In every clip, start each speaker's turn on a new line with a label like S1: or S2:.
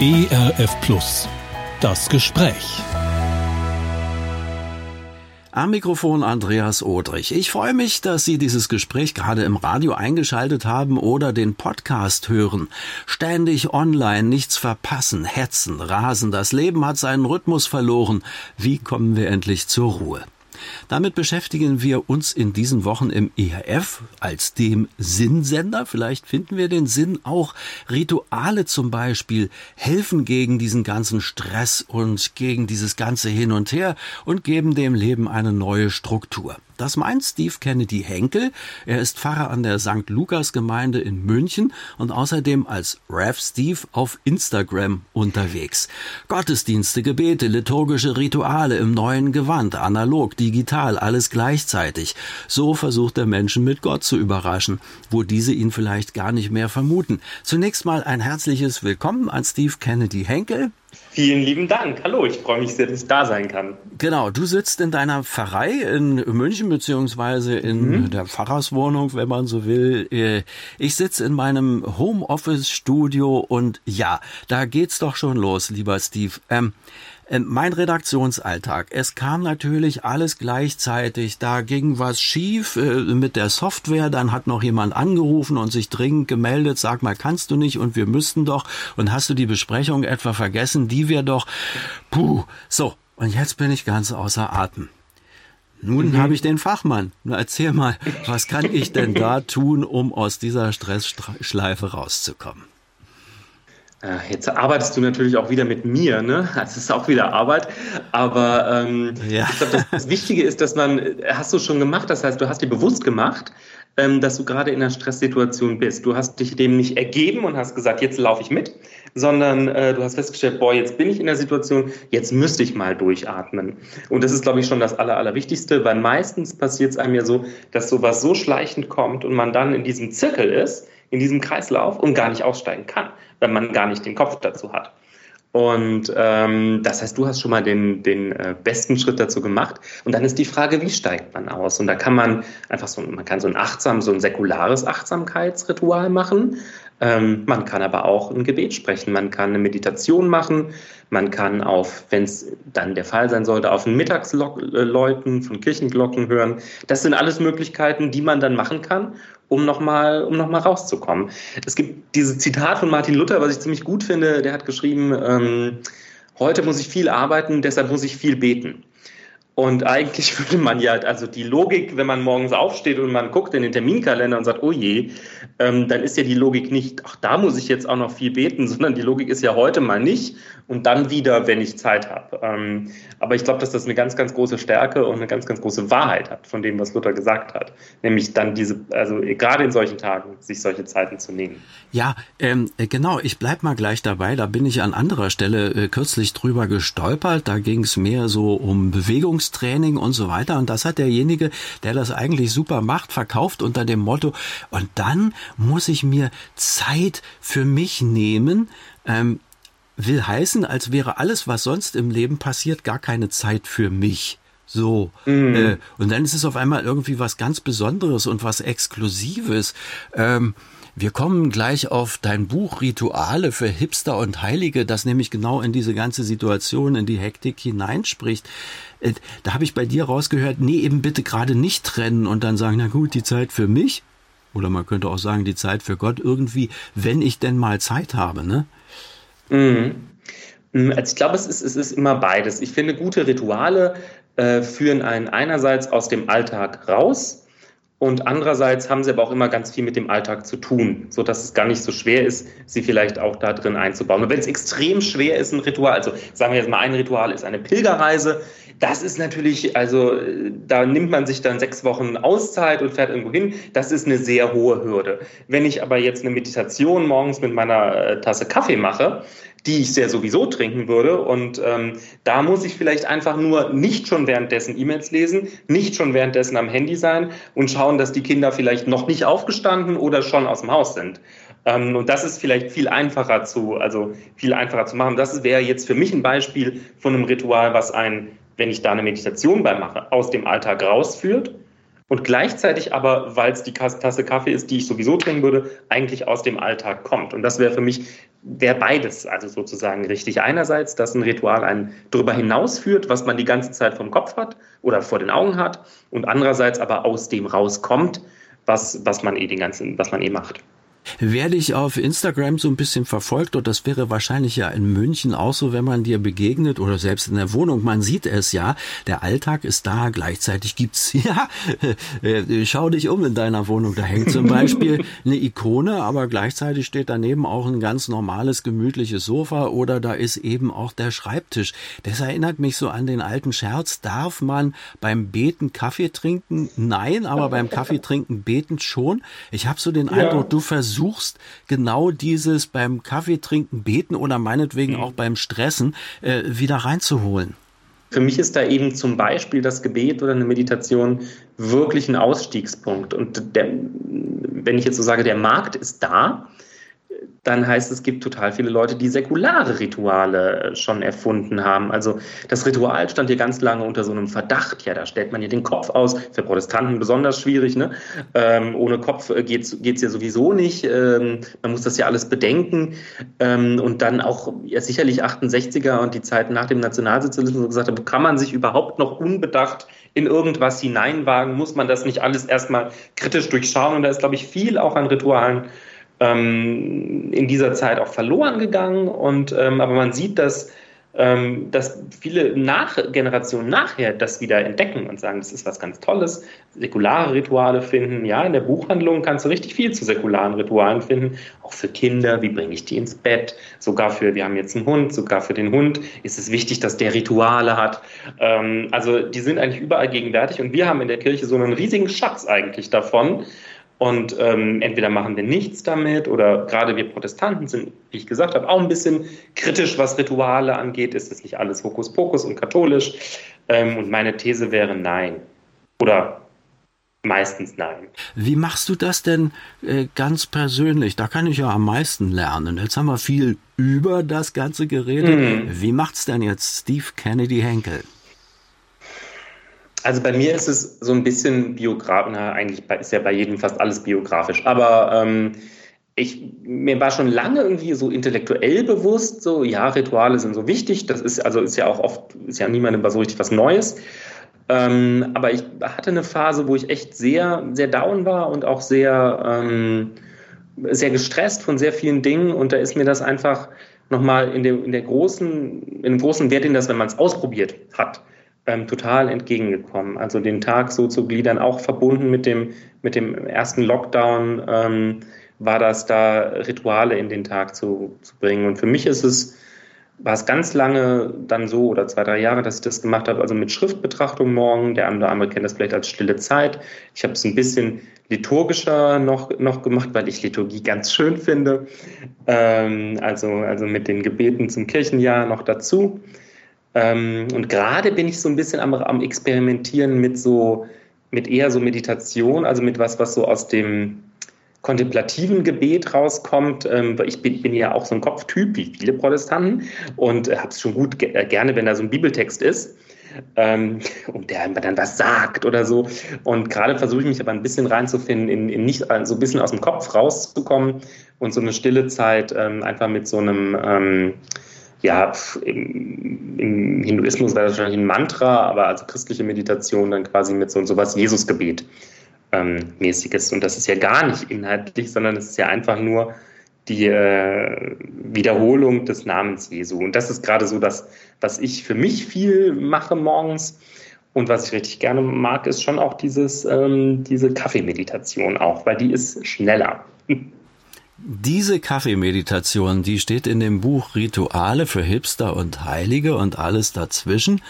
S1: ERF Plus. Das Gespräch.
S2: Am Mikrofon Andreas Odrich. Ich freue mich, dass Sie dieses Gespräch gerade im Radio eingeschaltet haben oder den Podcast hören. Ständig online, nichts verpassen, hetzen, rasen. Das Leben hat seinen Rhythmus verloren. Wie kommen wir endlich zur Ruhe? Damit beschäftigen wir uns in diesen Wochen im ERF als dem Sinnsender. Vielleicht finden wir den Sinn auch. Rituale zum Beispiel helfen gegen diesen ganzen Stress und gegen dieses ganze Hin und Her und geben dem Leben eine neue Struktur. Das meint Steve Kennedy Henkel. Er ist Pfarrer an der St. Lukas Gemeinde in München und außerdem als Rev Steve auf Instagram unterwegs. Gottesdienste, Gebete, liturgische Rituale im neuen Gewand, analog, digital, alles gleichzeitig. So versucht er Menschen mit Gott zu überraschen, wo diese ihn vielleicht gar nicht mehr vermuten. Zunächst mal ein herzliches Willkommen an Steve Kennedy Henkel.
S3: Vielen lieben Dank. Hallo, ich freue mich sehr, dass ich da sein kann.
S2: Genau, du sitzt in deiner Pfarrei in München beziehungsweise in mhm. der Pfarrerswohnung, wenn man so will. Äh, ich sitze in meinem Homeoffice-Studio und ja, da geht's doch schon los, lieber Steve. Ähm, ähm, mein Redaktionsalltag. Es kam natürlich alles gleichzeitig. Da ging was schief äh, mit der Software. Dann hat noch jemand angerufen und sich dringend gemeldet. Sag mal, kannst du nicht? Und wir müssten doch. Und hast du die Besprechung etwa vergessen? Die wir doch. Puh. So. Und jetzt bin ich ganz außer Atem. Nun mhm. habe ich den Fachmann. Na, erzähl mal, was kann ich denn da tun, um aus dieser Stressschleife rauszukommen?
S3: Äh, jetzt arbeitest du natürlich auch wieder mit mir, ne? Das ist auch wieder Arbeit. Aber ähm, ja. ich glaube, das, das, Wichtige ist, dass man, hast du schon gemacht, das heißt, du hast dir bewusst gemacht, ähm, dass du gerade in einer Stresssituation bist. Du hast dich dem nicht ergeben und hast gesagt, jetzt laufe ich mit, sondern äh, du hast festgestellt, boah, jetzt bin ich in der Situation, jetzt müsste ich mal durchatmen. Und das ist, glaube ich, schon das Aller, Allerwichtigste, weil meistens passiert es einem ja so, dass sowas so schleichend kommt und man dann in diesem Zirkel ist, in diesem Kreislauf und gar nicht aussteigen kann, wenn man gar nicht den Kopf dazu hat. Und ähm, das heißt, du hast schon mal den, den äh, besten Schritt dazu gemacht. Und dann ist die Frage, wie steigt man aus? Und da kann man einfach so, man kann so ein achtsam, so ein säkulares Achtsamkeitsritual machen. Ähm, man kann aber auch ein Gebet sprechen. Man kann eine Meditation machen. Man kann auf, wenn es dann der Fall sein sollte, auf ein Mittagsläuten von Kirchenglocken hören. Das sind alles Möglichkeiten, die man dann machen kann, um nochmal um noch rauszukommen. Es gibt dieses Zitat von Martin Luther, was ich ziemlich gut finde, der hat geschrieben, ähm, heute muss ich viel arbeiten, deshalb muss ich viel beten. Und eigentlich würde man ja, also die Logik, wenn man morgens aufsteht und man guckt in den Terminkalender und sagt, oh je, ähm, dann ist ja die Logik nicht, ach, da muss ich jetzt auch noch viel beten, sondern die Logik ist ja heute mal nicht und dann wieder, wenn ich Zeit habe. Ähm, aber ich glaube, dass das eine ganz, ganz große Stärke und eine ganz, ganz große Wahrheit hat von dem, was Luther gesagt hat. Nämlich dann diese, also gerade in solchen Tagen, sich solche Zeiten zu nehmen.
S2: Ja, ähm, genau, ich bleib mal gleich dabei. Da bin ich an anderer Stelle äh, kürzlich drüber gestolpert. Da ging es mehr so um Bewegungstraining und so weiter. Und das hat derjenige, der das eigentlich super macht, verkauft unter dem Motto, und dann muss ich mir Zeit für mich nehmen. Ähm, will heißen, als wäre alles, was sonst im Leben passiert, gar keine Zeit für mich. So. Mhm. Äh, und dann ist es auf einmal irgendwie was ganz Besonderes und was Exklusives. Ähm, wir kommen gleich auf dein Buch Rituale für Hipster und Heilige, das nämlich genau in diese ganze Situation, in die Hektik hineinspricht. Äh, da habe ich bei dir rausgehört, nee, eben bitte gerade nicht trennen und dann sagen, na gut, die Zeit für mich. Oder man könnte auch sagen, die Zeit für Gott irgendwie, wenn ich denn mal Zeit habe, ne?
S3: Mhm. mhm. Also ich glaube, es ist, es ist immer beides. Ich finde, gute Rituale äh, führen einen einerseits aus dem Alltag raus und andererseits haben sie aber auch immer ganz viel mit dem Alltag zu tun, so dass es gar nicht so schwer ist, sie vielleicht auch da drin einzubauen. Und wenn es extrem schwer ist, ein Ritual, also sagen wir jetzt mal, ein Ritual ist eine Pilgerreise, das ist natürlich, also da nimmt man sich dann sechs Wochen Auszeit und fährt irgendwo hin. Das ist eine sehr hohe Hürde. Wenn ich aber jetzt eine Meditation morgens mit meiner äh, Tasse Kaffee mache, die ich sehr sowieso trinken würde. Und ähm, da muss ich vielleicht einfach nur nicht schon währenddessen E-Mails lesen, nicht schon währenddessen am Handy sein und schauen, dass die Kinder vielleicht noch nicht aufgestanden oder schon aus dem Haus sind. Ähm, und das ist vielleicht viel einfacher zu, also viel einfacher zu machen. Das wäre jetzt für mich ein Beispiel von einem Ritual, was ein, wenn ich da eine Meditation bei mache, aus dem Alltag rausführt und gleichzeitig aber, weil es die Tasse Kaffee ist, die ich sowieso trinken würde, eigentlich aus dem Alltag kommt. Und das wäre für mich, wäre beides also sozusagen richtig. Einerseits, dass ein Ritual einen darüber hinausführt, was man die ganze Zeit vom Kopf hat oder vor den Augen hat und andererseits aber aus dem rauskommt, was, was man eh den ganzen, was man eh macht.
S2: Wer dich auf Instagram so ein bisschen verfolgt, und das wäre wahrscheinlich ja in München auch so, wenn man dir begegnet oder selbst in der Wohnung, man sieht es ja, der Alltag ist da, gleichzeitig gibt's, ja, äh, schau dich um in deiner Wohnung, da hängt zum Beispiel eine Ikone, aber gleichzeitig steht daneben auch ein ganz normales, gemütliches Sofa oder da ist eben auch der Schreibtisch. Das erinnert mich so an den alten Scherz, darf man beim Beten Kaffee trinken? Nein, aber beim Kaffee trinken beten schon. Ich habe so den Eindruck, du versuchst versuchst, genau dieses beim Kaffee trinken, beten oder meinetwegen mhm. auch beim Stressen äh, wieder reinzuholen?
S3: Für mich ist da eben zum Beispiel das Gebet oder eine Meditation wirklich ein Ausstiegspunkt. Und der, wenn ich jetzt so sage, der Markt ist da, dann heißt es, es gibt total viele Leute, die säkulare Rituale äh, schon erfunden haben. Also das Ritual stand hier ganz lange unter so einem Verdacht. Ja, da stellt man hier den Kopf aus. Für Protestanten besonders schwierig. Ne? Ähm, ohne Kopf äh, geht es ja sowieso nicht. Ähm, man muss das ja alles bedenken. Ähm, und dann auch ja, sicherlich 68er und die Zeit nach dem Nationalsozialismus gesagt haben, kann man sich überhaupt noch unbedacht in irgendwas hineinwagen? Muss man das nicht alles erstmal kritisch durchschauen? Und da ist, glaube ich, viel auch an Ritualen ähm, in dieser Zeit auch verloren gegangen. Und, ähm, aber man sieht, dass, ähm, dass viele nach Generationen nachher das wieder entdecken und sagen, das ist was ganz Tolles. Säkulare Rituale finden. Ja, in der Buchhandlung kannst du richtig viel zu säkularen Ritualen finden. Auch für Kinder. Wie bringe ich die ins Bett? Sogar für, wir haben jetzt einen Hund, sogar für den Hund ist es wichtig, dass der Rituale hat. Ähm, also die sind eigentlich überall gegenwärtig und wir haben in der Kirche so einen riesigen Schatz eigentlich davon. Und ähm, entweder machen wir nichts damit oder gerade wir Protestanten sind, wie ich gesagt habe, auch ein bisschen kritisch, was Rituale angeht. Ist das nicht alles Hokuspokus und katholisch? Ähm, und meine These wäre nein. Oder meistens nein.
S2: Wie machst du das denn äh, ganz persönlich? Da kann ich ja am meisten lernen. Jetzt haben wir viel über das Ganze geredet. Mhm. Wie macht's denn jetzt Steve Kennedy Henkel?
S3: Also bei mir ist es so ein bisschen biografisch, eigentlich ist ja bei jedem fast alles biografisch, aber ähm, ich, mir war schon lange irgendwie so intellektuell bewusst, so ja, Rituale sind so wichtig, das ist also ist ja auch oft, ist ja niemandem so richtig was Neues. Ähm, aber ich hatte eine Phase, wo ich echt sehr, sehr down war und auch sehr, ähm, sehr gestresst von sehr vielen Dingen. Und da ist mir das einfach nochmal in, dem, in der großen, in dem großen Wert, in das, wenn man es ausprobiert hat, ähm, total entgegengekommen. Also den Tag so zu gliedern, auch verbunden mit dem, mit dem ersten Lockdown, ähm, war das da, Rituale in den Tag zu, zu bringen. Und für mich ist es, war es ganz lange dann so oder zwei, drei Jahre, dass ich das gemacht habe, also mit Schriftbetrachtung morgen. Der andere, andere kennt das vielleicht als stille Zeit. Ich habe es ein bisschen liturgischer noch, noch gemacht, weil ich Liturgie ganz schön finde. Ähm, also, also mit den Gebeten zum Kirchenjahr noch dazu. Ähm, und gerade bin ich so ein bisschen am, am Experimentieren mit so, mit eher so Meditation, also mit was, was so aus dem kontemplativen Gebet rauskommt. Ähm, ich bin, bin, ja auch so ein Kopftyp, wie viele Protestanten, und äh, habe es schon gut äh, gerne, wenn da so ein Bibeltext ist. Ähm, und der dann was sagt oder so. Und gerade versuche ich mich aber ein bisschen reinzufinden, in, in nicht äh, so ein bisschen aus dem Kopf rauszukommen und so eine stille Zeit ähm, einfach mit so einem ähm, ja, im, im Hinduismus wäre das wahrscheinlich ein Mantra, aber als christliche Meditation dann quasi mit so, so was Jesusgebet ähm, mäßiges. Und das ist ja gar nicht inhaltlich, sondern es ist ja einfach nur die äh, Wiederholung des Namens Jesu. Und das ist gerade so das, was ich für mich viel mache morgens. Und was ich richtig gerne mag, ist schon auch dieses, ähm, diese Kaffeemeditation auch, weil die ist schneller.
S2: Diese Kaffeemeditation, die steht in dem Buch Rituale für Hipster und Heilige und alles dazwischen.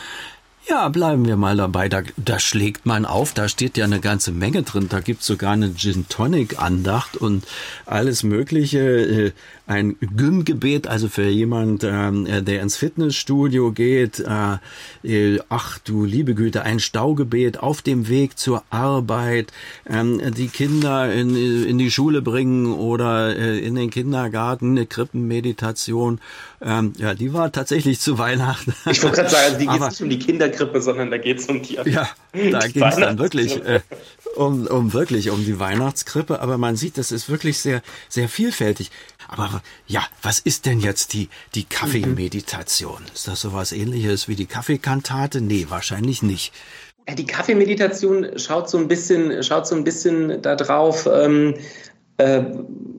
S2: Ja, bleiben wir mal dabei. Da, da schlägt man auf, da steht ja eine ganze Menge drin. Da gibt's sogar eine Gin Tonic Andacht und alles Mögliche. Äh, ein Gym-Gebet, also für jemand, ähm, äh, der ins Fitnessstudio geht. Äh, äh, ach du liebe Güte, ein Staugebet auf dem Weg zur Arbeit. Ähm, die Kinder in, in die Schule bringen oder äh, in den Kindergarten, eine Krippenmeditation. Ähm, ja, die war tatsächlich zu Weihnachten.
S3: Ich wollte gerade sagen, die geht nicht um die Kinderkrippe, sondern da geht es um die.
S2: Ja, da ging es dann wirklich äh, um, um wirklich um die Weihnachtskrippe, aber man sieht, das ist wirklich sehr, sehr vielfältig. Aber ja, was ist denn jetzt die, die Kaffeemeditation? Ist das sowas ähnliches wie die Kaffeekantate? Nee, wahrscheinlich nicht.
S3: Die Kaffeemeditation schaut so ein bisschen, schaut so ein bisschen da drauf, ähm, äh,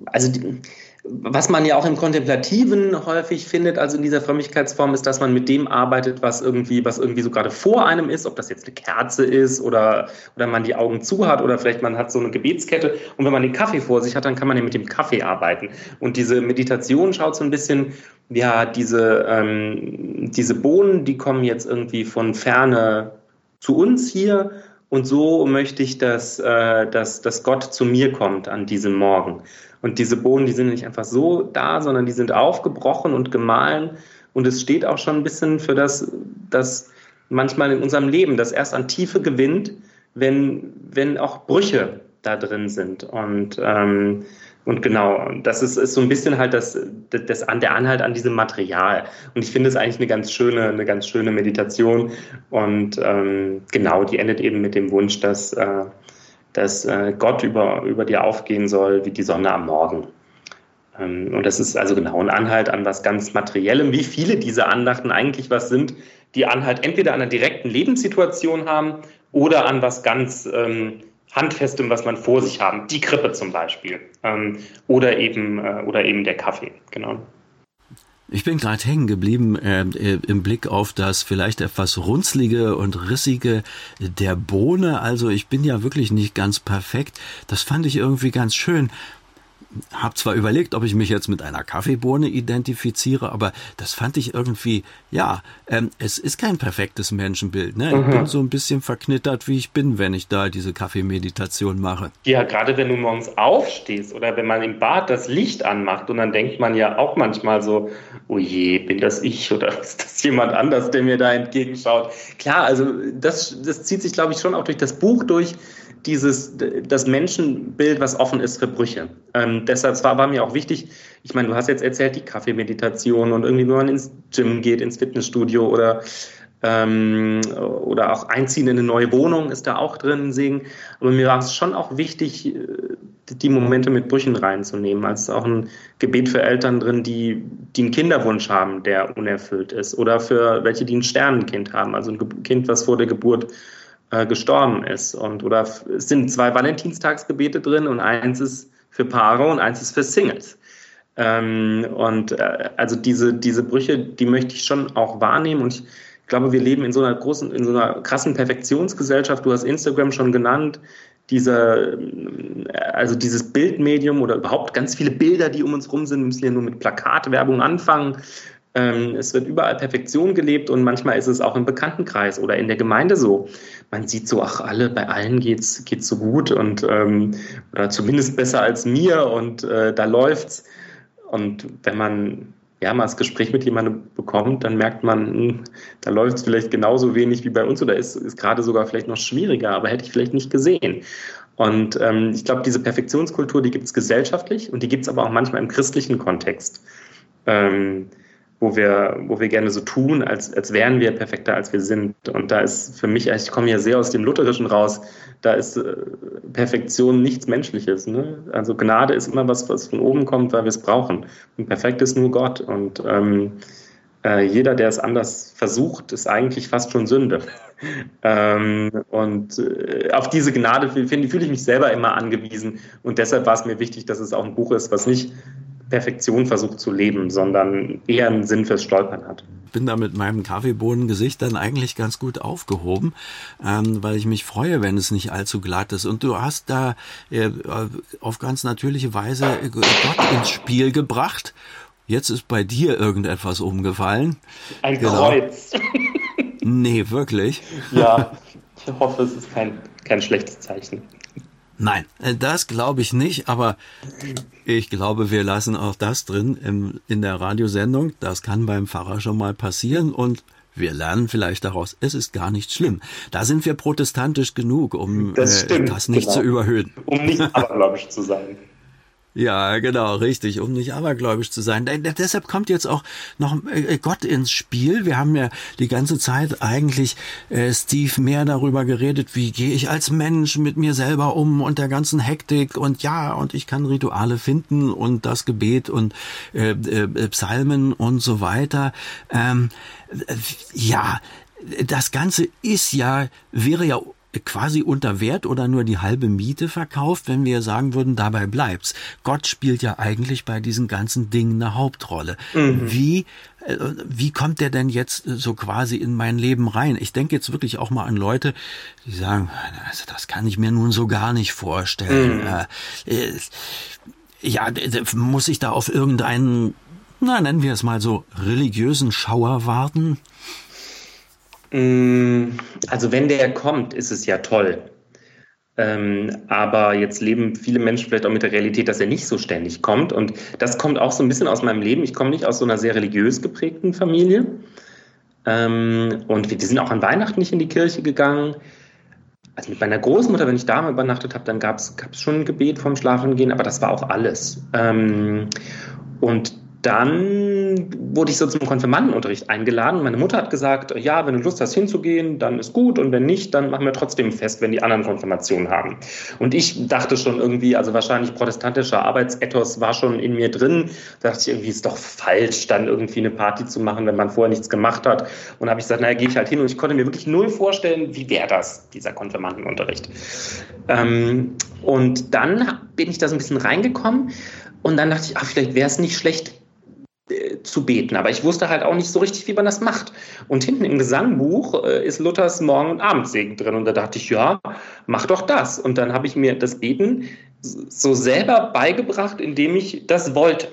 S3: also die, was man ja auch im Kontemplativen häufig findet, also in dieser Frömmigkeitsform, ist, dass man mit dem arbeitet, was irgendwie, was irgendwie so gerade vor einem ist, ob das jetzt eine Kerze ist oder, oder man die Augen zu hat oder vielleicht man hat so eine Gebetskette. Und wenn man den Kaffee vor sich hat, dann kann man ja mit dem Kaffee arbeiten. Und diese Meditation schaut so ein bisschen, ja, diese, ähm, diese Bohnen, die kommen jetzt irgendwie von ferne zu uns hier und so möchte ich, dass, äh, dass, dass Gott zu mir kommt an diesem Morgen. Und diese Bohnen, die sind nicht einfach so da, sondern die sind aufgebrochen und gemahlen. Und es steht auch schon ein bisschen für das, das manchmal in unserem Leben, das erst an Tiefe gewinnt, wenn, wenn auch Brüche da drin sind. Und, ähm, und genau, das ist, ist so ein bisschen halt das, das, das, der Anhalt an diesem Material. Und ich finde es eigentlich eine ganz schöne, eine ganz schöne Meditation. Und ähm, genau, die endet eben mit dem Wunsch, dass, äh, dass äh, Gott über, über dir aufgehen soll wie die Sonne am Morgen. Ähm, und das ist also genau ein Anhalt an was ganz Materiellem, wie viele dieser Andachten eigentlich was sind, die Anhalt entweder an einer direkten Lebenssituation haben oder an was ganz ähm, Handfestem, was man vor sich haben. Die Krippe zum Beispiel. Ähm, oder, eben, äh, oder eben der Kaffee, genau.
S2: Ich bin gerade hängen geblieben äh, äh, im Blick auf das vielleicht etwas runzlige und rissige der Bohne. Also ich bin ja wirklich nicht ganz perfekt. Das fand ich irgendwie ganz schön habe zwar überlegt, ob ich mich jetzt mit einer Kaffeebohne identifiziere, aber das fand ich irgendwie, ja, ähm, es ist kein perfektes Menschenbild. Ne? Ich mhm. bin so ein bisschen verknittert, wie ich bin, wenn ich da diese Kaffeemeditation mache.
S3: Ja, gerade wenn du morgens aufstehst oder wenn man im Bad das Licht anmacht und dann denkt man ja auch manchmal so, oh je, bin das ich oder ist das jemand anders, der mir da entgegenschaut? Klar, also das, das zieht sich, glaube ich, schon auch durch das Buch durch dieses, das Menschenbild, was offen ist für Brüche. Ähm, deshalb war, war mir auch wichtig, ich meine, du hast jetzt erzählt, die Kaffeemeditation und irgendwie, wenn man ins Gym geht, ins Fitnessstudio oder, ähm, oder auch einziehen in eine neue Wohnung ist da auch drin, Segen. Aber mir war es schon auch wichtig, äh, die Momente mit Brüchen reinzunehmen. Also auch ein Gebet für Eltern drin, die, die einen Kinderwunsch haben, der unerfüllt ist. Oder für welche, die ein Sternenkind haben, also ein Kind, was vor der Geburt äh, gestorben ist. Und oder es sind zwei Valentinstagsgebete drin und eins ist für Paare und eins ist für Singles. Ähm, und äh, also diese, diese Brüche, die möchte ich schon auch wahrnehmen und ich glaube, wir leben in so einer großen, in so einer krassen Perfektionsgesellschaft. Du hast Instagram schon genannt. Dieser, äh, also dieses Bildmedium oder überhaupt ganz viele Bilder, die um uns rum sind, müssen ja nur mit Plakatwerbung anfangen. Ähm, es wird überall Perfektion gelebt und manchmal ist es auch im Bekanntenkreis oder in der Gemeinde so. Man sieht so, ach, alle, bei allen geht's, geht's so gut und ähm, oder zumindest besser als mir und äh, da läuft's. Und wenn man ja mal das Gespräch mit jemandem bekommt, dann merkt man, hm, da läuft es vielleicht genauso wenig wie bei uns oder ist, ist gerade sogar vielleicht noch schwieriger, aber hätte ich vielleicht nicht gesehen. Und ähm, ich glaube, diese Perfektionskultur, die gibt es gesellschaftlich und die gibt es aber auch manchmal im christlichen Kontext. Ähm, wo wir, wo wir gerne so tun, als, als wären wir perfekter, als wir sind. Und da ist für mich, ich komme ja sehr aus dem Lutherischen raus, da ist äh, Perfektion nichts Menschliches. Ne? Also Gnade ist immer was, was von oben kommt, weil wir es brauchen. Und perfekt ist nur Gott. Und ähm, äh, jeder, der es anders versucht, ist eigentlich fast schon Sünde. ähm, und äh, auf diese Gnade fühle fühl ich mich selber immer angewiesen. Und deshalb war es mir wichtig, dass es auch ein Buch ist, was nicht Perfektion versucht zu leben, sondern eher einen Sinn fürs Stolpern hat.
S2: Ich bin da mit meinem Kaffeebohnengesicht dann eigentlich ganz gut aufgehoben, ähm, weil ich mich freue, wenn es nicht allzu glatt ist. Und du hast da äh, auf ganz natürliche Weise Gott ins Spiel gebracht. Jetzt ist bei dir irgendetwas umgefallen.
S3: Ein genau. Kreuz.
S2: nee, wirklich?
S3: Ja, ich hoffe, es ist kein, kein schlechtes Zeichen.
S2: Nein, äh, das glaube ich nicht, aber ich glaube, wir lassen auch das drin im, in der Radiosendung. Das kann beim Pfarrer schon mal passieren und wir lernen vielleicht daraus, es ist gar nicht schlimm. Da sind wir protestantisch genug, um das, äh, das nicht genau. zu überhöhen.
S3: Um nicht abergläubisch zu sein.
S2: Ja, genau, richtig, um nicht abergläubisch zu sein. Deshalb kommt jetzt auch noch äh, Gott ins Spiel. Wir haben ja die ganze Zeit eigentlich, äh, Steve, mehr darüber geredet, wie gehe ich als Mensch mit mir selber um und der ganzen Hektik und ja, und ich kann Rituale finden und das Gebet und äh, äh, Psalmen und so weiter. Ähm, äh, ja, das Ganze ist ja, wäre ja quasi unter Wert oder nur die halbe Miete verkauft, wenn wir sagen würden, dabei bleibt's. Gott spielt ja eigentlich bei diesen ganzen Dingen eine Hauptrolle. Mhm. Wie äh, wie kommt der denn jetzt so quasi in mein Leben rein? Ich denke jetzt wirklich auch mal an Leute, die sagen, also das kann ich mir nun so gar nicht vorstellen. Mhm. Äh, äh ja, muss ich da auf irgendeinen, na nennen wir es mal so, religiösen Schauer warten?
S3: Mm, also wenn der kommt, ist es ja toll. Ähm, aber jetzt leben viele Menschen vielleicht auch mit der Realität, dass er nicht so ständig kommt. Und das kommt auch so ein bisschen aus meinem Leben. Ich komme nicht aus so einer sehr religiös geprägten Familie. Ähm, und wir, die sind auch an Weihnachten nicht in die Kirche gegangen. Also mit meiner Großmutter, wenn ich da mal übernachtet habe, dann gab es schon ein Gebet vorm Schlafengehen, aber das war auch alles. Ähm, und dann wurde ich so zum Konfirmandenunterricht eingeladen. Meine Mutter hat gesagt, ja, wenn du Lust hast hinzugehen, dann ist gut und wenn nicht, dann machen wir trotzdem fest, wenn die anderen Konfirmationen haben. Und ich dachte schon irgendwie, also wahrscheinlich protestantischer Arbeitsethos war schon in mir drin. Da dachte ich irgendwie, ist doch falsch, dann irgendwie eine Party zu machen, wenn man vorher nichts gemacht hat. Und habe ich gesagt, naja, gehe ich halt hin und ich konnte mir wirklich null vorstellen, wie wäre das, dieser Konfirmandenunterricht. Ähm, und dann bin ich da so ein bisschen reingekommen und dann dachte ich, ach, vielleicht wäre es nicht schlecht, zu beten. Aber ich wusste halt auch nicht so richtig, wie man das macht. Und hinten im Gesangbuch äh, ist Luthers Morgen- und Abendsegen drin. Und da dachte ich, ja, mach doch das. Und dann habe ich mir das Beten so selber beigebracht, indem ich das wollte.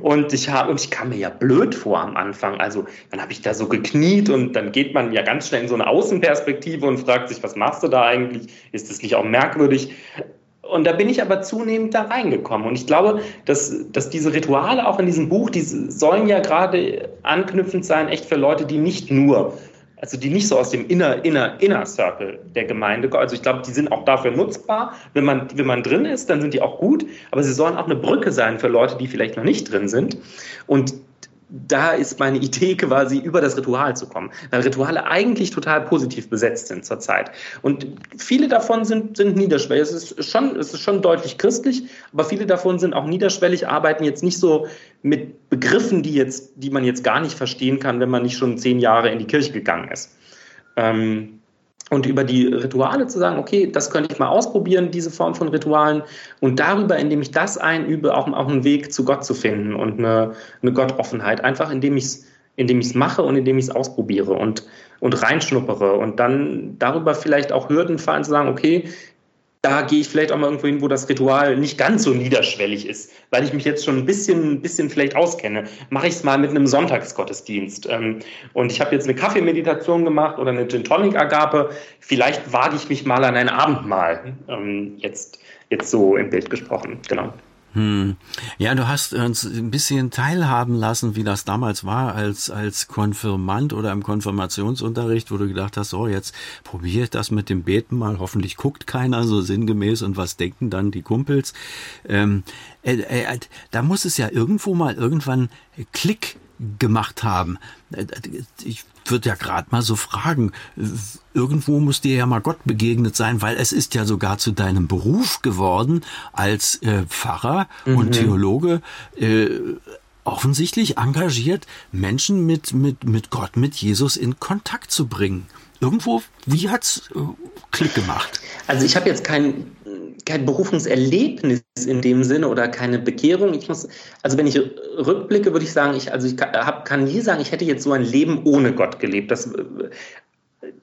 S3: Und ich habe und ich kam mir ja blöd vor am Anfang. Also dann habe ich da so gekniet und dann geht man ja ganz schnell in so eine Außenperspektive und fragt sich, was machst du da eigentlich? Ist das nicht auch merkwürdig? Und da bin ich aber zunehmend da reingekommen. Und ich glaube, dass, dass diese Rituale auch in diesem Buch, die sollen ja gerade anknüpfend sein, echt für Leute, die nicht nur, also die nicht so aus dem Inner, Inner, Inner Circle der Gemeinde, also ich glaube, die sind auch dafür nutzbar. Wenn man, wenn man drin ist, dann sind die auch gut. Aber sie sollen auch eine Brücke sein für Leute, die vielleicht noch nicht drin sind. Und da ist meine Idee quasi über das Ritual zu kommen, weil Rituale eigentlich total positiv besetzt sind zurzeit. Und viele davon sind, sind niederschwellig. Es ist, schon, es ist schon deutlich christlich, aber viele davon sind auch niederschwellig, arbeiten jetzt nicht so mit Begriffen, die, jetzt, die man jetzt gar nicht verstehen kann, wenn man nicht schon zehn Jahre in die Kirche gegangen ist. Ähm, und über die Rituale zu sagen, okay, das könnte ich mal ausprobieren, diese Form von Ritualen. Und darüber, indem ich das einübe, auch, auch einen Weg zu Gott zu finden und eine, eine Gottoffenheit. Einfach indem ich es indem ich es mache und indem ich es ausprobiere und, und reinschnuppere und dann darüber vielleicht auch Hürden fallen, zu sagen, okay, da gehe ich vielleicht auch mal irgendwo hin, wo das Ritual nicht ganz so niederschwellig ist, weil ich mich jetzt schon ein bisschen, ein bisschen vielleicht auskenne. Mache ich es mal mit einem Sonntagsgottesdienst. Ähm, und ich habe jetzt eine Kaffeemeditation gemacht oder eine Gin Tonic Agape. Vielleicht wage ich mich mal an ein Abendmahl. Ähm, jetzt, jetzt so im Bild gesprochen. Genau.
S2: Hm. Ja, du hast uns ein bisschen teilhaben lassen, wie das damals war als, als Konfirmand oder im Konfirmationsunterricht, wo du gedacht hast, oh, jetzt probiere ich das mit dem Beten mal, hoffentlich guckt keiner so sinngemäß und was denken dann die Kumpels. Ähm, äh, äh, da muss es ja irgendwo mal irgendwann Klick gemacht haben. Ich würde ja gerade mal so fragen, irgendwo muss dir ja mal Gott begegnet sein, weil es ist ja sogar zu deinem Beruf geworden als äh, Pfarrer mhm. und Theologe. Äh, offensichtlich engagiert, Menschen mit, mit, mit Gott, mit Jesus in Kontakt zu bringen. Irgendwo, wie hat's äh, Klick gemacht?
S3: Also ich habe jetzt kein kein Berufungserlebnis in dem Sinne oder keine Bekehrung. Ich muss, also wenn ich rückblicke, würde ich sagen, ich, also ich kann, hab, kann nie sagen, ich hätte jetzt so ein Leben ohne Gott gelebt. Das,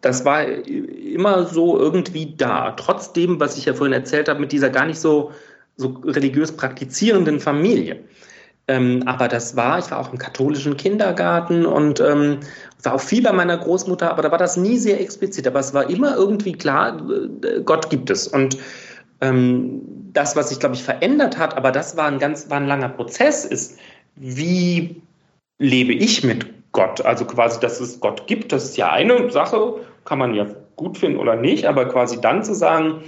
S3: das war immer so irgendwie da. Trotzdem, was ich ja vorhin erzählt habe, mit dieser gar nicht so, so religiös praktizierenden Familie. Ähm, aber das war, ich war auch im katholischen Kindergarten und ähm, war auch viel bei meiner Großmutter, aber da war das nie sehr explizit. Aber es war immer irgendwie klar, äh, Gott gibt es. Und das, was sich, glaube ich, verändert hat, aber das war ein ganz, war ein langer Prozess, ist, wie lebe ich mit Gott? Also quasi, dass es Gott gibt, das ist ja eine Sache, kann man ja gut finden oder nicht, aber quasi dann zu sagen,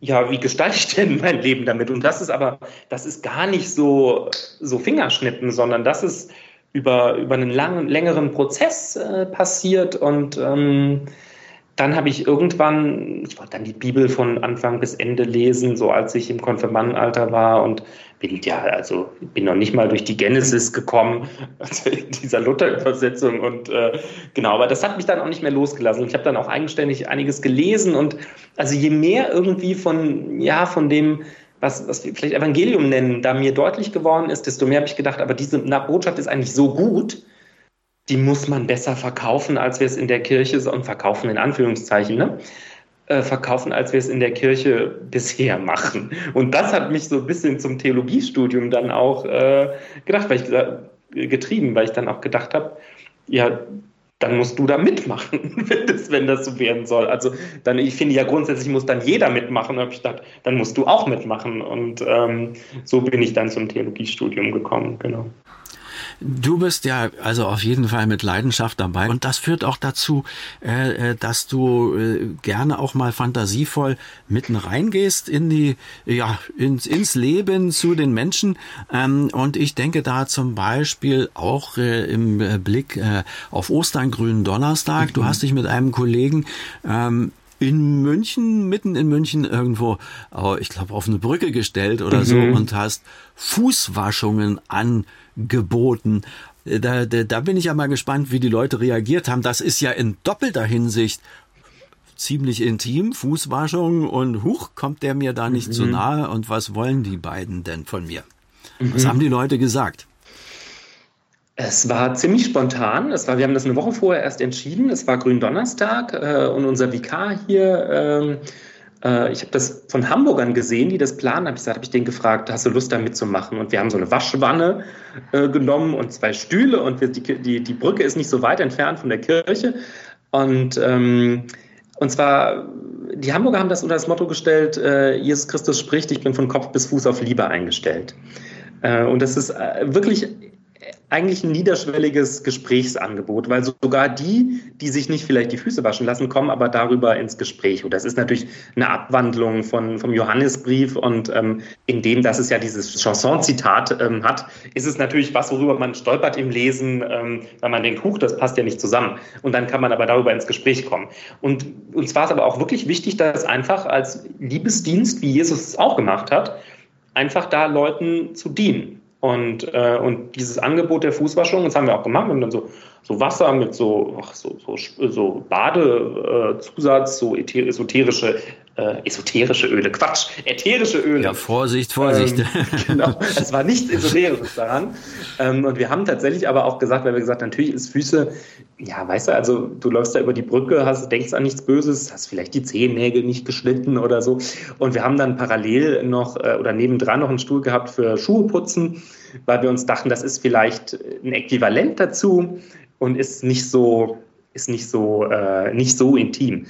S3: ja, wie gestalte ich denn mein Leben damit? Und das ist aber, das ist gar nicht so, so Fingerschnippen, sondern das ist über, über einen langen, längeren Prozess äh, passiert und ähm, dann habe ich irgendwann, ich wollte dann die Bibel von Anfang bis Ende lesen, so als ich im Konfirmandenalter war und bin ja, also bin noch nicht mal durch die Genesis gekommen, also in dieser Luther-Übersetzung und äh, genau, aber das hat mich dann auch nicht mehr losgelassen. Ich habe dann auch eigenständig einiges gelesen und also je mehr irgendwie von, ja, von dem, was, was wir vielleicht Evangelium nennen, da mir deutlich geworden ist, desto mehr habe ich gedacht, aber diese Botschaft ist eigentlich so gut, die muss man besser verkaufen, als wir es in der Kirche, und verkaufen in Anführungszeichen, ne? Äh, verkaufen, als wir es in der Kirche bisher machen. Und das hat mich so ein bisschen zum Theologiestudium dann auch äh, gedacht, weil ich getrieben, weil ich dann auch gedacht habe, ja, dann musst du da mitmachen, wenn das, wenn das so werden soll. Also dann, ich finde ja grundsätzlich muss dann jeder mitmachen. Habe ich gedacht, dann musst du auch mitmachen. Und ähm, so bin ich dann zum Theologiestudium gekommen, genau.
S2: Du bist ja also auf jeden Fall mit Leidenschaft dabei und das führt auch dazu, äh, äh, dass du äh, gerne auch mal fantasievoll mitten reingehst in die ja ins, ins Leben zu den Menschen ähm, und ich denke da zum Beispiel auch äh, im Blick auf Ostern grünen Donnerstag. Mhm. Du hast dich mit einem Kollegen ähm, in München, mitten in München irgendwo, ich glaube, auf eine Brücke gestellt oder mhm. so und hast Fußwaschungen angeboten. Da, da, da bin ich ja mal gespannt, wie die Leute reagiert haben. Das ist ja in doppelter Hinsicht ziemlich intim, Fußwaschung und huch, kommt der mir da nicht mhm. zu nahe und was wollen die beiden denn von mir? Mhm. Was haben die Leute gesagt?
S3: Es war ziemlich spontan. Es war, wir haben das eine Woche vorher erst entschieden. Es war Gründonnerstag äh, und unser Vikar hier, ähm, äh, ich habe das von Hamburgern gesehen, die das planen. Habe ich habe ich den gefragt, hast du Lust da mitzumachen? Und wir haben so eine Waschwanne äh, genommen und zwei Stühle und wir, die, die, die Brücke ist nicht so weit entfernt von der Kirche. Und ähm, und zwar, die Hamburger haben das unter das Motto gestellt, äh, Jesus Christus spricht, ich bin von Kopf bis Fuß auf Liebe eingestellt. Äh, und das ist äh, wirklich eigentlich ein niederschwelliges Gesprächsangebot, weil sogar die, die sich nicht vielleicht die Füße waschen lassen, kommen aber darüber ins Gespräch. Und das ist natürlich eine Abwandlung von, vom Johannesbrief und ähm, in dem, dass es ja dieses Chanson-Zitat ähm, hat, ist es natürlich was, worüber man stolpert im Lesen, ähm, weil man denkt, huch, das passt ja nicht zusammen. Und dann kann man aber darüber ins Gespräch kommen. Und uns war es aber auch wirklich wichtig, dass einfach als Liebesdienst, wie Jesus es auch gemacht hat, einfach da Leuten zu dienen. Und, äh, und dieses Angebot der Fußwaschung, das haben wir auch gemacht, haben dann so, so Wasser mit so, ach, so, so, so Badezusatz, äh, so esoterische äh, esoterische Öle, Quatsch, ätherische Öle.
S2: Ja, Vorsicht, Vorsicht. Ähm,
S3: genau, es war nichts Esoterisches daran. Ähm, und wir haben tatsächlich aber auch gesagt, weil wir gesagt natürlich ist Füße, ja, weißt du, also du läufst da über die Brücke, hast, denkst an nichts Böses, hast vielleicht die Zehennägel nicht geschnitten oder so. Und wir haben dann parallel noch äh, oder nebendran noch einen Stuhl gehabt für Schuhe putzen, weil wir uns dachten, das ist vielleicht ein Äquivalent dazu und ist nicht so ist nicht so äh, nicht so intim.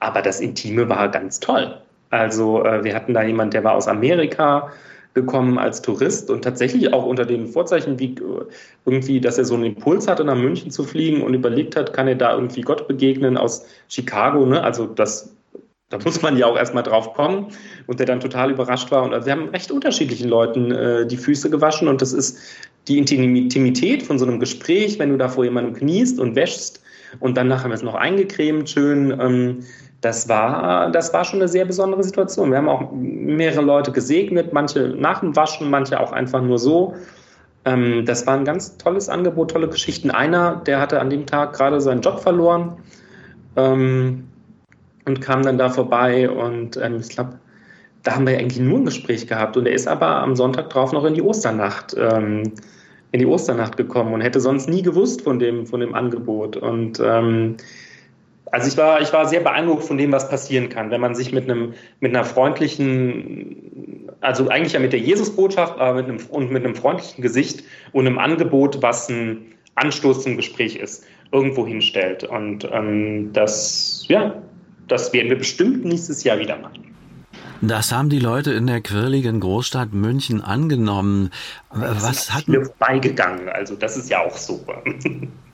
S3: Aber das Intime war ganz toll. Also äh, wir hatten da jemand, der war aus Amerika gekommen als Tourist und tatsächlich auch unter dem Vorzeichen, wie äh, irgendwie, dass er so einen Impuls hatte, nach München zu fliegen und überlegt hat, kann er da irgendwie Gott begegnen aus Chicago. Ne? Also das, da muss man ja auch erstmal drauf kommen und der dann total überrascht war. Und also wir haben recht unterschiedlichen Leuten äh, die Füße gewaschen und das ist die Intimität von so einem Gespräch, wenn du da vor jemandem kniest und wäschst und dann nachher haben wir es noch eingecremt, schön. Ähm, das war, das war schon eine sehr besondere Situation. Wir haben auch mehrere Leute gesegnet, manche nach dem Waschen, manche auch einfach nur so. Ähm, das war ein ganz tolles Angebot, tolle Geschichten. Einer, der hatte an dem Tag gerade seinen Job verloren ähm, und kam dann da vorbei und ähm, ich glaube, da haben wir eigentlich nur ein Gespräch gehabt und er ist aber am Sonntag drauf noch in die Osternacht ähm, in die Osternacht gekommen und hätte sonst nie gewusst von dem, von dem Angebot. Und ähm, also ich war, ich war sehr beeindruckt von dem, was passieren kann, wenn man sich mit einem, mit einer freundlichen, also eigentlich ja mit der Jesusbotschaft, aber mit einem, und mit einem freundlichen Gesicht und einem Angebot, was ein Anstoß zum Gespräch ist, irgendwo hinstellt. Und ähm, das, ja, das werden wir bestimmt nächstes Jahr wieder machen.
S2: Das haben die Leute in der quirligen Großstadt München angenommen.
S3: Was hat mir beigegangen? Also das ist ja auch super.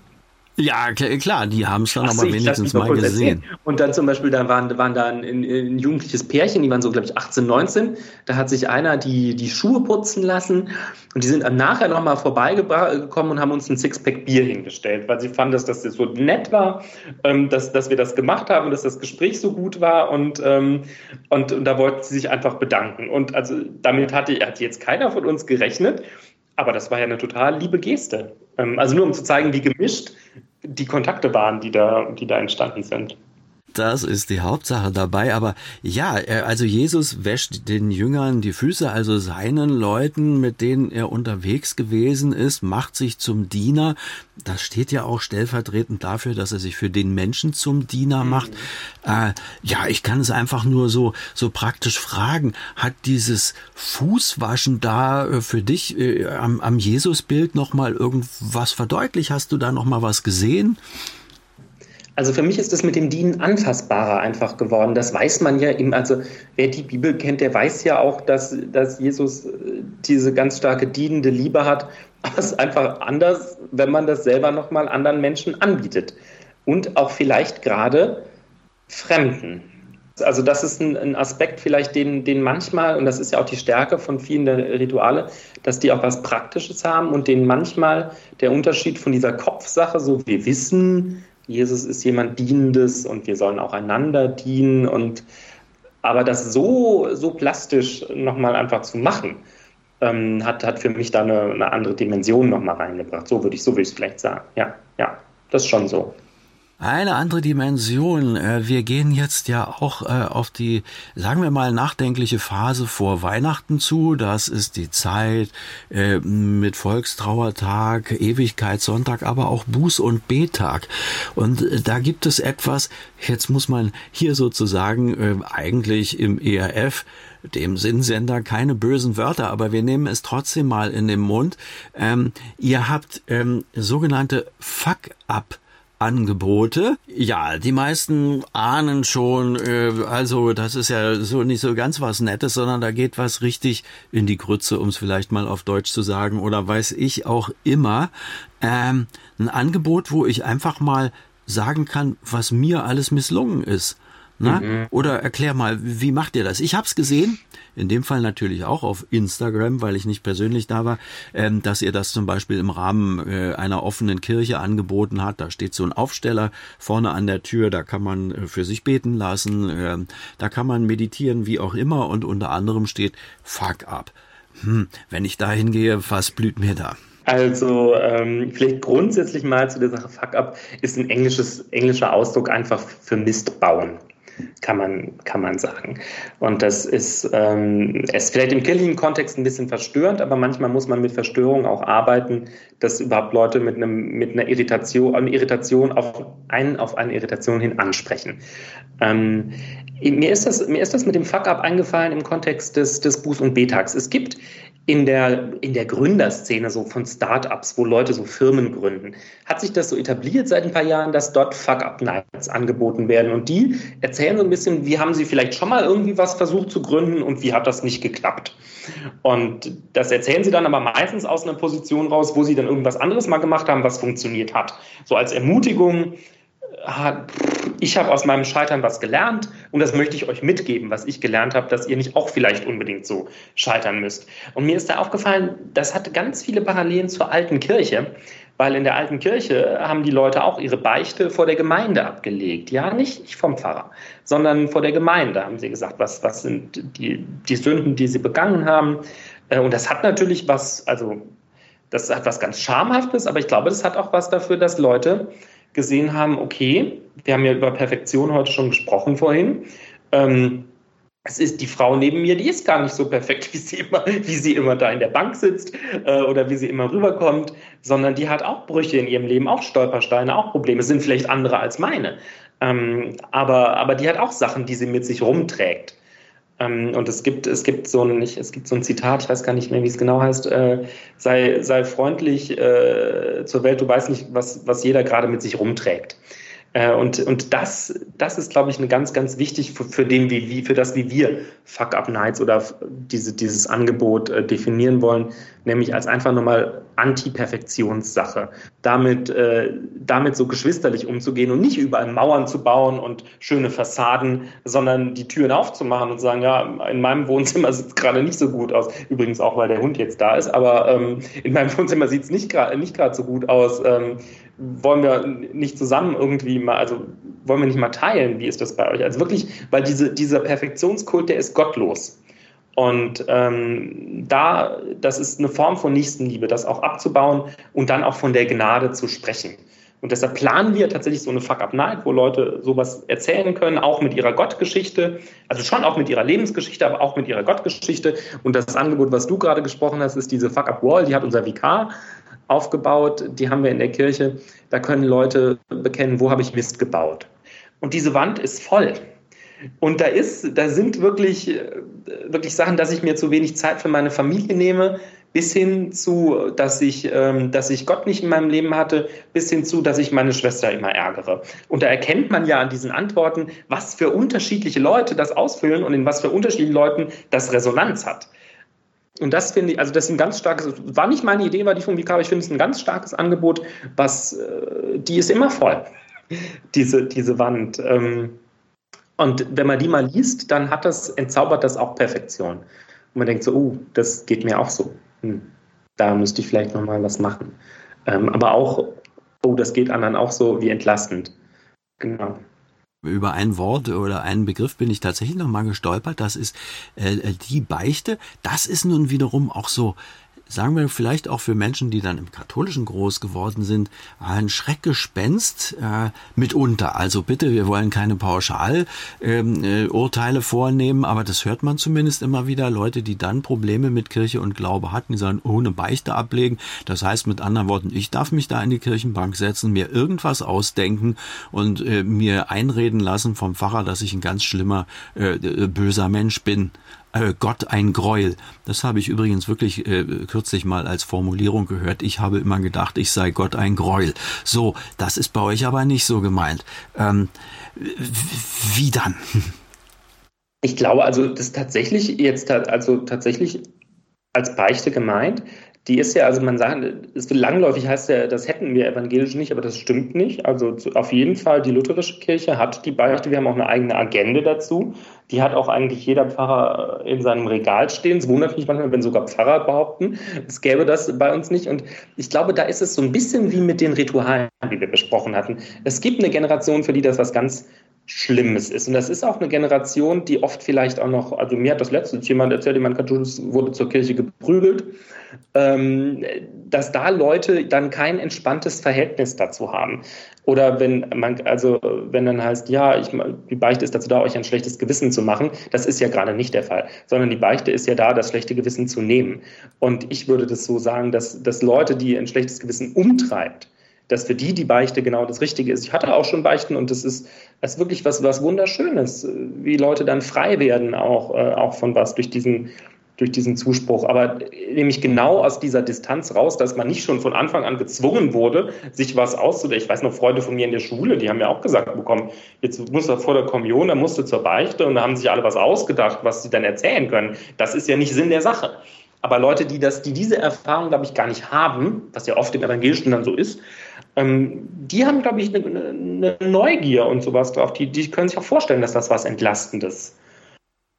S2: Ja, klar, die haben es dann aber wenigstens mal gesehen.
S3: Erzählen. Und dann zum Beispiel, da waren, waren da ein, ein, jugendliches Pärchen, die waren so, glaube ich, 18, 19. Da hat sich einer die, die Schuhe putzen lassen und die sind dann nachher nochmal vorbeigekommen und haben uns ein Sixpack Bier hingestellt, weil sie fanden, dass das so nett war, ähm, dass, dass wir das gemacht haben, dass das Gespräch so gut war und, ähm, und, und da wollten sie sich einfach bedanken. Und also damit hatte, hatte jetzt keiner von uns gerechnet. Aber das war ja eine total liebe Geste. Ähm, also nur um zu zeigen, wie gemischt die Kontakte waren, die da, die da entstanden sind.
S2: Das ist die Hauptsache dabei. Aber ja, also Jesus wäscht den Jüngern die Füße, also seinen Leuten, mit denen er unterwegs gewesen ist, macht sich zum Diener. Das steht ja auch stellvertretend dafür, dass er sich für den Menschen zum Diener macht. Mhm. Äh, ja, ich kann es einfach nur so, so praktisch fragen. Hat dieses Fußwaschen da äh, für dich äh, am, am Jesusbild nochmal irgendwas verdeutlicht? Hast du da nochmal was gesehen?
S3: Also für mich ist das mit dem Dienen anfassbarer einfach geworden. Das weiß man ja im, also wer die Bibel kennt, der weiß ja auch, dass, dass Jesus äh, diese ganz starke dienende Liebe hat. Aber es ist einfach anders, wenn man das selber nochmal anderen Menschen anbietet. Und auch vielleicht gerade Fremden. Also das ist ein, ein, Aspekt vielleicht, den, den manchmal, und das ist ja auch die Stärke von vielen der Rituale, dass die auch was Praktisches haben und denen manchmal der Unterschied von dieser Kopfsache, so wir wissen, Jesus ist jemand Dienendes und wir sollen auch einander dienen und aber das so, so plastisch nochmal einfach zu machen, ähm, hat, hat für mich da eine, eine andere Dimension nochmal reingebracht. So würde ich, so würde ich es vielleicht sagen. Ja, ja, das ist schon so.
S2: Eine andere Dimension. Äh, wir gehen jetzt ja auch äh, auf die, sagen wir mal, nachdenkliche Phase vor Weihnachten zu. Das ist die Zeit äh, mit Volkstrauertag, Ewigkeitssonntag, aber auch Buß- und Betag. Und da gibt es etwas, jetzt muss man hier sozusagen eigentlich im ERF dem Sinnsender keine bösen Wörter, aber wir nehmen es trotzdem mal in den Mund. Ähm, ihr habt ähm, sogenannte Fuck-up Angebote. Ja, die meisten ahnen schon, äh, also das ist ja so nicht so ganz was Nettes, sondern da geht was richtig in die Grütze, um es vielleicht mal auf Deutsch zu sagen, oder weiß ich auch immer. Ähm, ein Angebot, wo ich einfach mal sagen kann, was mir alles misslungen ist. Na? Mhm. Oder erklär mal, wie macht ihr das? Ich habe es gesehen, in dem Fall natürlich auch auf Instagram, weil ich nicht persönlich da war, ähm, dass ihr das zum Beispiel im Rahmen äh, einer offenen Kirche angeboten hat. Da steht so ein Aufsteller vorne an der Tür, da kann man äh, für sich beten lassen, äh, da kann man meditieren, wie auch immer, und unter anderem steht Fuck up. Hm, wenn ich da hingehe, was blüht mir da?
S3: Also ähm, vielleicht grundsätzlich mal zu der Sache Fuck up ist ein englisches, englischer Ausdruck einfach für Mist bauen kann man, kann man sagen. Und das ist, ähm, ist vielleicht im kirchlichen Kontext ein bisschen verstörend, aber manchmal muss man mit Verstörung auch arbeiten, dass überhaupt Leute mit, einem, mit einer Irritation, eine Irritation auf, einen, auf eine Irritation hin ansprechen. Ähm, mir, ist das, mir ist das mit dem Fuck-up eingefallen im Kontext des, des Buß- und Betags. Es gibt in der, in der Gründerszene so von Startups, wo Leute so Firmen gründen, hat sich das so etabliert seit ein paar Jahren, dass dort Fuck-Up-Nights angeboten werden. Und die erzählen so ein bisschen, wie haben sie vielleicht schon mal irgendwie was versucht zu gründen und wie hat das nicht geklappt. Und das erzählen sie dann aber meistens aus einer Position raus, wo sie dann irgendwas anderes mal gemacht haben, was funktioniert hat. So als Ermutigung, ich habe aus meinem Scheitern was gelernt und das möchte ich euch mitgeben, was ich gelernt habe, dass ihr nicht auch vielleicht unbedingt so scheitern müsst. Und mir ist da aufgefallen, das hat ganz viele Parallelen zur alten Kirche, weil in der alten Kirche haben die Leute auch ihre Beichte vor der Gemeinde abgelegt. Ja, nicht vom Pfarrer, sondern vor der Gemeinde haben sie gesagt, was, was sind die, die Sünden, die sie begangen haben. Äh, und das hat natürlich was, also das hat was ganz Schamhaftes, aber ich glaube, das hat auch was dafür, dass Leute gesehen haben, okay, wir haben ja über Perfektion heute schon gesprochen vorhin. Ähm, es ist die Frau neben mir, die ist gar nicht so perfekt, wie sie immer, wie sie immer da in der Bank sitzt äh, oder wie sie immer rüberkommt, sondern die hat auch Brüche in ihrem Leben, auch Stolpersteine, auch Probleme, sind vielleicht andere als meine. Ähm, aber, aber die hat auch Sachen, die sie mit sich rumträgt. Ähm, und es gibt, es gibt so ein, es gibt so ein Zitat, ich weiß gar nicht mehr, wie es genau heißt, äh, sei, sei freundlich äh, zur Welt, du weißt nicht, was, was jeder gerade mit sich rumträgt. Äh, und, und das, das ist, glaube ich, eine ganz, ganz wichtig für, für, den, wie, wie, für das, wie wir Fuck-Up Nights oder diese, dieses Angebot äh, definieren wollen, nämlich als einfach nochmal Anti-Perfektionssache. Damit, äh, damit so geschwisterlich umzugehen und nicht überall Mauern zu bauen und schöne Fassaden, sondern die Türen aufzumachen und sagen, ja, in meinem Wohnzimmer sieht es gerade nicht so gut aus. Übrigens auch, weil der Hund jetzt da ist, aber ähm, in meinem Wohnzimmer sieht es nicht gerade nicht so gut aus. Ähm, wollen wir nicht zusammen irgendwie mal, also wollen wir nicht mal teilen? Wie ist das bei euch? Also wirklich, weil diese, dieser Perfektionskult, der ist gottlos. Und ähm, da, das ist eine Form von Nächstenliebe, das auch abzubauen und dann auch von der Gnade zu sprechen. Und deshalb planen wir tatsächlich so eine Fuck-Up-Night, wo Leute sowas erzählen können, auch mit ihrer Gottgeschichte, also schon auch mit ihrer Lebensgeschichte, aber auch mit ihrer Gottgeschichte. Und das Angebot, was du gerade gesprochen hast, ist diese Fuck-Up-Wall, die hat unser Vikar aufgebaut, die haben wir in der Kirche. Da können Leute bekennen, wo habe ich Mist gebaut. Und diese Wand ist voll. Und da ist, da sind wirklich, äh, wirklich Sachen, dass ich mir zu wenig Zeit für meine Familie nehme, bis hin zu, dass ich, ähm, dass ich Gott nicht in meinem Leben hatte, bis hin zu, dass ich meine Schwester immer ärgere. Und da erkennt man ja an diesen Antworten, was für unterschiedliche Leute das ausfüllen und in was für unterschiedlichen Leuten das Resonanz hat. Und das finde ich, also das ist ein ganz starkes, war nicht meine Idee, war die Vika, aber ich finde es ein ganz starkes Angebot, was, äh, die ist immer voll, diese, diese Wand. Ähm, und wenn man die mal liest, dann hat das, entzaubert das auch Perfektion. Und man denkt so, oh, das geht mir auch so. Hm, da müsste ich vielleicht nochmal was machen. Ähm, aber auch, oh, das geht anderen auch so wie entlastend. Genau
S2: über ein Wort oder einen Begriff bin ich tatsächlich noch mal gestolpert. Das ist äh, die Beichte. Das ist nun wiederum auch so sagen wir vielleicht auch für Menschen, die dann im Katholischen groß geworden sind, ein Schreckgespenst äh, mitunter. Also bitte, wir wollen keine Pauschalurteile ähm, äh, vornehmen, aber das hört man zumindest immer wieder. Leute, die dann Probleme mit Kirche und Glaube hatten, die sagen, ohne Beichte ablegen. Das heißt mit anderen Worten, ich darf mich da in die Kirchenbank setzen, mir irgendwas ausdenken und äh, mir einreden lassen vom Pfarrer, dass ich ein ganz schlimmer, äh, böser Mensch bin äh, Gott ein Gräuel. Das habe ich übrigens wirklich äh, kürzlich mal als Formulierung gehört. Ich habe immer gedacht, ich sei Gott ein Gräuel. So, das ist bei euch aber nicht so gemeint. Ähm, wie dann?
S3: Ich glaube, also das tatsächlich jetzt also tatsächlich als Beichte gemeint, die ist ja, also man sagt, es wird langläufig heißt ja, das hätten wir evangelisch nicht, aber das stimmt nicht. Also auf jeden Fall, die lutherische Kirche hat die Beichte, wir haben auch eine eigene Agenda dazu. Die hat auch eigentlich jeder Pfarrer in seinem Regal stehen. Es wundert mich manchmal, wenn sogar Pfarrer behaupten, es gäbe das bei uns nicht. Und ich glaube, da ist es so ein bisschen wie mit den Ritualen, die wir besprochen hatten. Es gibt eine Generation, für die das was ganz Schlimmes ist. Und das ist auch eine Generation, die oft vielleicht auch noch, also mir hat das letztens jemand erzählt, jemand katholisch wurde zur Kirche geprügelt, ähm, dass da Leute dann kein entspanntes Verhältnis dazu haben. Oder wenn man, also wenn dann heißt, ja, ich, die Beichte ist dazu da, euch ein schlechtes Gewissen zu machen, das ist ja gerade nicht der Fall, sondern die Beichte ist ja da, das schlechte Gewissen zu nehmen. Und ich würde das so sagen, dass, dass Leute, die ein schlechtes Gewissen umtreibt, dass für die die Beichte genau das Richtige ist. Ich hatte auch schon Beichten und das ist, das ist wirklich was, was Wunderschönes, wie Leute dann frei werden, auch, äh, auch von was durch diesen, durch diesen Zuspruch. Aber nämlich genau aus dieser Distanz raus, dass man nicht schon von Anfang an gezwungen wurde, sich was auszudenken. Ich weiß noch, Freunde von mir in der Schule, die haben ja auch gesagt bekommen, jetzt muss er vor der Kommunion, er musste zur Beichte und da haben sich alle was ausgedacht, was sie dann erzählen können. Das ist ja nicht Sinn der Sache. Aber Leute, die, das, die diese Erfahrung, glaube ich, gar nicht haben, was ja oft im Evangelischen dann so ist, ähm, die haben, glaube ich, eine, eine, Neugier und sowas drauf. Die, die können sich auch vorstellen, dass das was Entlastendes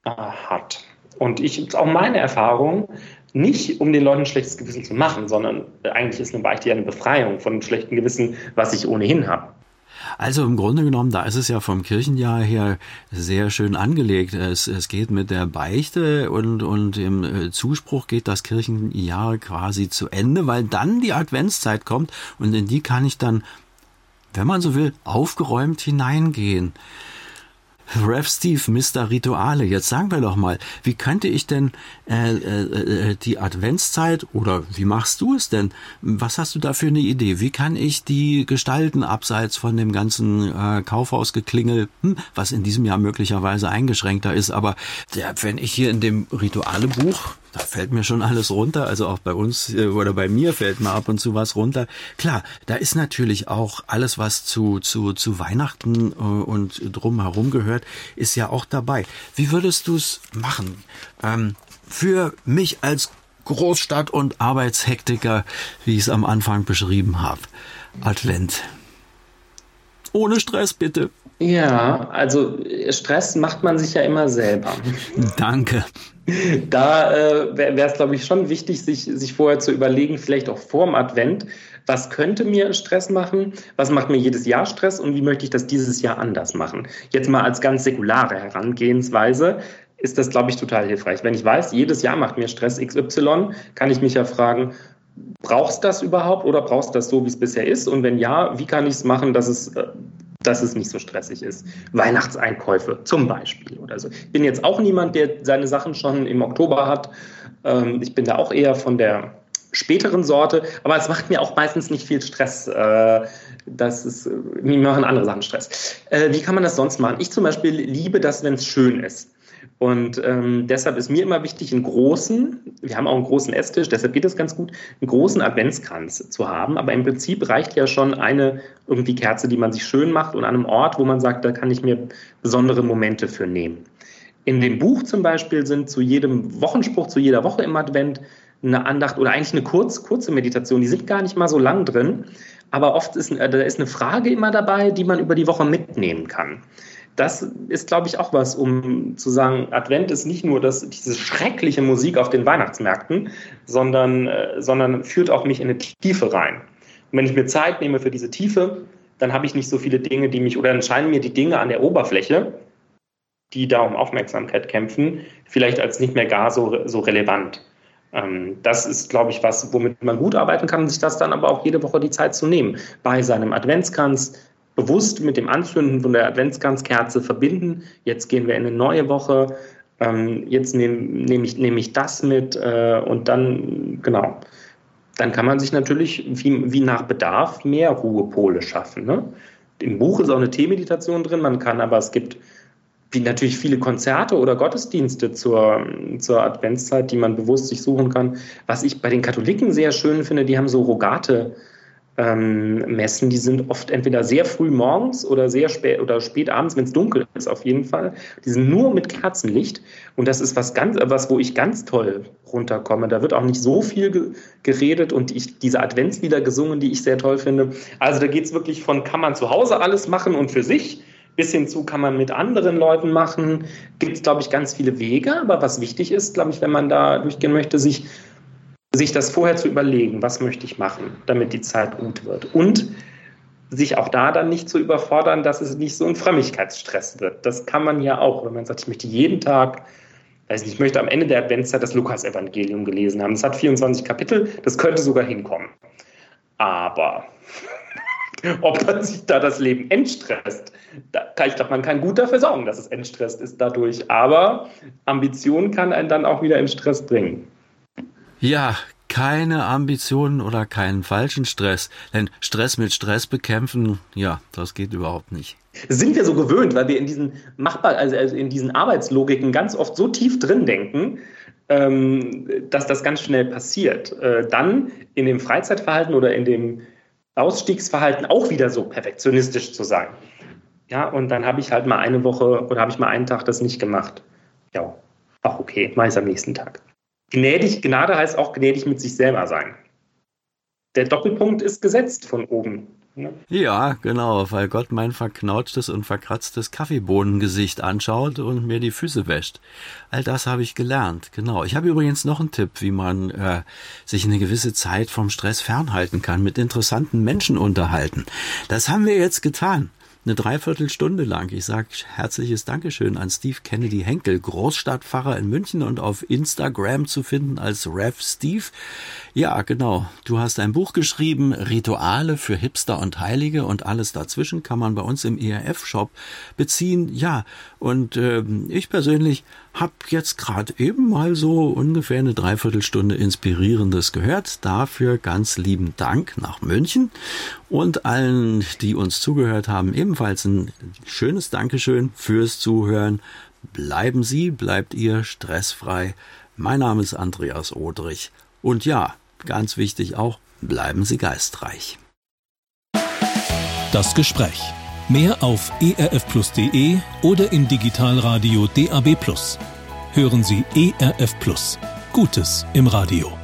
S3: äh, hat. Und ich, ist auch meine Erfahrung, nicht um den Leuten ein schlechtes Gewissen zu machen, sondern eigentlich ist eine Beichte ja eine Befreiung von einem schlechten Gewissen, was ich ohnehin habe.
S2: Also im Grunde genommen, da ist es ja vom Kirchenjahr her sehr schön angelegt. Es, es geht mit der Beichte und, und im äh, Zuspruch geht das Kirchenjahr quasi zu Ende, weil dann die Adventszeit kommt und in die kann ich dann, wenn man so will, aufgeräumt hineingehen. Rev Steve, Mr. Rituale, jetzt sagen wir doch mal, wie könnte ich denn äh, äh, äh, die Adventszeit oder wie machst du es denn? Was hast du da für eine Idee? Wie kann ich die gestalten abseits von dem ganzen äh, Kaufhausgeklingel, hm, was in diesem Jahr möglicherweise eingeschränkter ist? Aber ja, wenn ich hier in dem Ritualebuch da fällt mir schon alles runter. Also auch bei uns äh, oder bei mir fällt mir ab und zu was runter. Klar, da ist natürlich auch alles, was zu, zu, zu Weihnachten äh, und drumherum gehört, ist ja auch dabei. Wie würdest du es machen? Ähm, für mich als Großstadt und Arbeitshektiker, wie ich es am Anfang beschrieben habe. Advent. Ohne Stress bitte.
S3: Ja, also Stress macht man sich ja immer selber.
S2: Danke.
S3: Da äh, wäre es, glaube ich, schon wichtig, sich, sich vorher zu überlegen, vielleicht auch vorm Advent, was könnte mir Stress machen, was macht mir jedes Jahr Stress und wie möchte ich das dieses Jahr anders machen. Jetzt mal als ganz säkulare Herangehensweise ist das, glaube ich, total hilfreich. Wenn ich weiß, jedes Jahr macht mir Stress XY, kann ich mich ja fragen, brauchst du das überhaupt oder brauchst du das so, wie es bisher ist? Und wenn ja, wie kann ich es machen, dass es äh, dass es nicht so stressig ist. Weihnachtseinkäufe zum Beispiel oder so. Ich bin jetzt auch niemand, der seine Sachen schon im Oktober hat. Ähm, ich bin da auch eher von der späteren Sorte, aber es macht mir auch meistens nicht viel Stress. Äh, das ist, mir machen andere Sachen Stress. Äh, wie kann man das sonst machen? Ich zum Beispiel liebe das, wenn es schön ist. Und ähm, deshalb ist mir immer wichtig, einen großen, wir haben auch einen großen Esstisch, deshalb geht es ganz gut, einen großen Adventskranz zu haben. Aber im Prinzip reicht ja schon eine irgendwie Kerze, die man sich schön macht und an einem Ort, wo man sagt, da kann ich mir besondere Momente für nehmen. In dem Buch zum Beispiel sind zu jedem Wochenspruch, zu jeder Woche im Advent eine Andacht oder eigentlich eine kurz, kurze Meditation. Die sind gar nicht mal so lang drin, aber oft ist, äh, da ist eine Frage immer dabei, die man über die Woche mitnehmen kann das ist, glaube ich, auch was, um zu sagen, Advent ist nicht nur das, diese schreckliche Musik auf den Weihnachtsmärkten, sondern, äh, sondern führt auch mich in eine Tiefe rein. Und wenn ich mir Zeit nehme für diese Tiefe, dann habe ich nicht so viele Dinge, die mich, oder dann scheinen mir die Dinge an der Oberfläche, die da um Aufmerksamkeit kämpfen, vielleicht als nicht mehr gar so, so relevant. Ähm, das ist, glaube ich, was, womit man gut arbeiten kann, sich das dann aber auch jede Woche die Zeit zu nehmen. Bei seinem Adventskranz, bewusst mit dem Anzünden von der Adventskranskerze verbinden. Jetzt gehen wir in eine neue Woche. Ähm, jetzt nehme nehm ich, nehm ich das mit äh, und dann, genau, dann kann man sich natürlich wie, wie nach Bedarf mehr Ruhepole schaffen. Ne? Im Buch ist auch eine Teemeditation drin, man kann aber, es gibt wie natürlich viele Konzerte oder Gottesdienste zur, zur Adventszeit, die man bewusst sich suchen kann. Was ich bei den Katholiken sehr schön finde, die haben so Rogate ähm, Messen, die sind oft entweder sehr früh morgens oder sehr spät oder spät abends, wenn es dunkel ist, auf jeden Fall. Die sind nur mit Kerzenlicht und das ist was ganz, was, wo ich ganz toll runterkomme. Da wird auch nicht so viel ge geredet und ich, diese Adventslieder gesungen, die ich sehr toll finde. Also da geht es wirklich von, kann man zu Hause alles machen und für sich, bis hin zu kann man mit anderen Leuten machen. Gibt es, glaube ich, ganz viele Wege. Aber was wichtig ist, glaube ich, wenn man da durchgehen möchte, sich sich das vorher zu überlegen, was möchte ich machen, damit die Zeit gut wird. Und sich auch da dann nicht zu überfordern, dass es nicht so ein Frömmigkeitsstress wird. Das kann man ja auch, wenn man sagt, ich möchte jeden Tag, weiß nicht, ich möchte am Ende der Adventszeit das Lukas-Evangelium gelesen haben. Es hat 24 Kapitel, das könnte sogar hinkommen. Aber ob man sich da das Leben entstresst, da kann ich glaube, man kann gut dafür sorgen, dass es entstresst ist dadurch. Aber Ambition kann einen dann auch wieder in Stress bringen.
S2: Ja, keine Ambitionen oder keinen falschen Stress. Denn Stress mit Stress bekämpfen, ja, das geht überhaupt nicht.
S3: Sind wir so gewöhnt, weil wir in diesen machbar, also, also in diesen Arbeitslogiken ganz oft so tief drin denken, ähm, dass das ganz schnell passiert. Äh, dann in dem Freizeitverhalten oder in dem Ausstiegsverhalten auch wieder so perfektionistisch zu sein. Ja, und dann habe ich halt mal eine Woche oder habe ich mal einen Tag das nicht gemacht. Ja, auch okay, mache ich am nächsten Tag. Gnädig, Gnade heißt auch gnädig mit sich selber sein. Der Doppelpunkt ist gesetzt von oben.
S2: Ne? Ja, genau, weil Gott mein verknautschtes und verkratztes Kaffeebohnengesicht anschaut und mir die Füße wäscht. All das habe ich gelernt, genau. Ich habe übrigens noch einen Tipp, wie man äh, sich eine gewisse Zeit vom Stress fernhalten kann, mit interessanten Menschen unterhalten. Das haben wir jetzt getan eine Dreiviertelstunde lang. Ich sage herzliches Dankeschön an Steve Kennedy Henkel, Großstadtpfarrer in München und auf Instagram zu finden als Rev Steve. Ja, genau. Du hast ein Buch geschrieben, Rituale für Hipster und Heilige und alles dazwischen kann man bei uns im ERF-Shop beziehen. Ja, und äh, ich persönlich hab jetzt gerade eben mal so ungefähr eine Dreiviertelstunde Inspirierendes gehört. Dafür ganz lieben Dank nach München und allen, die uns zugehört haben, ebenfalls ein schönes Dankeschön fürs Zuhören. Bleiben Sie, bleibt ihr stressfrei. Mein Name ist Andreas Odrich. Und ja, ganz wichtig auch, bleiben Sie geistreich.
S1: Das Gespräch. Mehr auf erfplus.de oder im Digitalradio DAB+. Hören Sie ERF Plus. Gutes im Radio.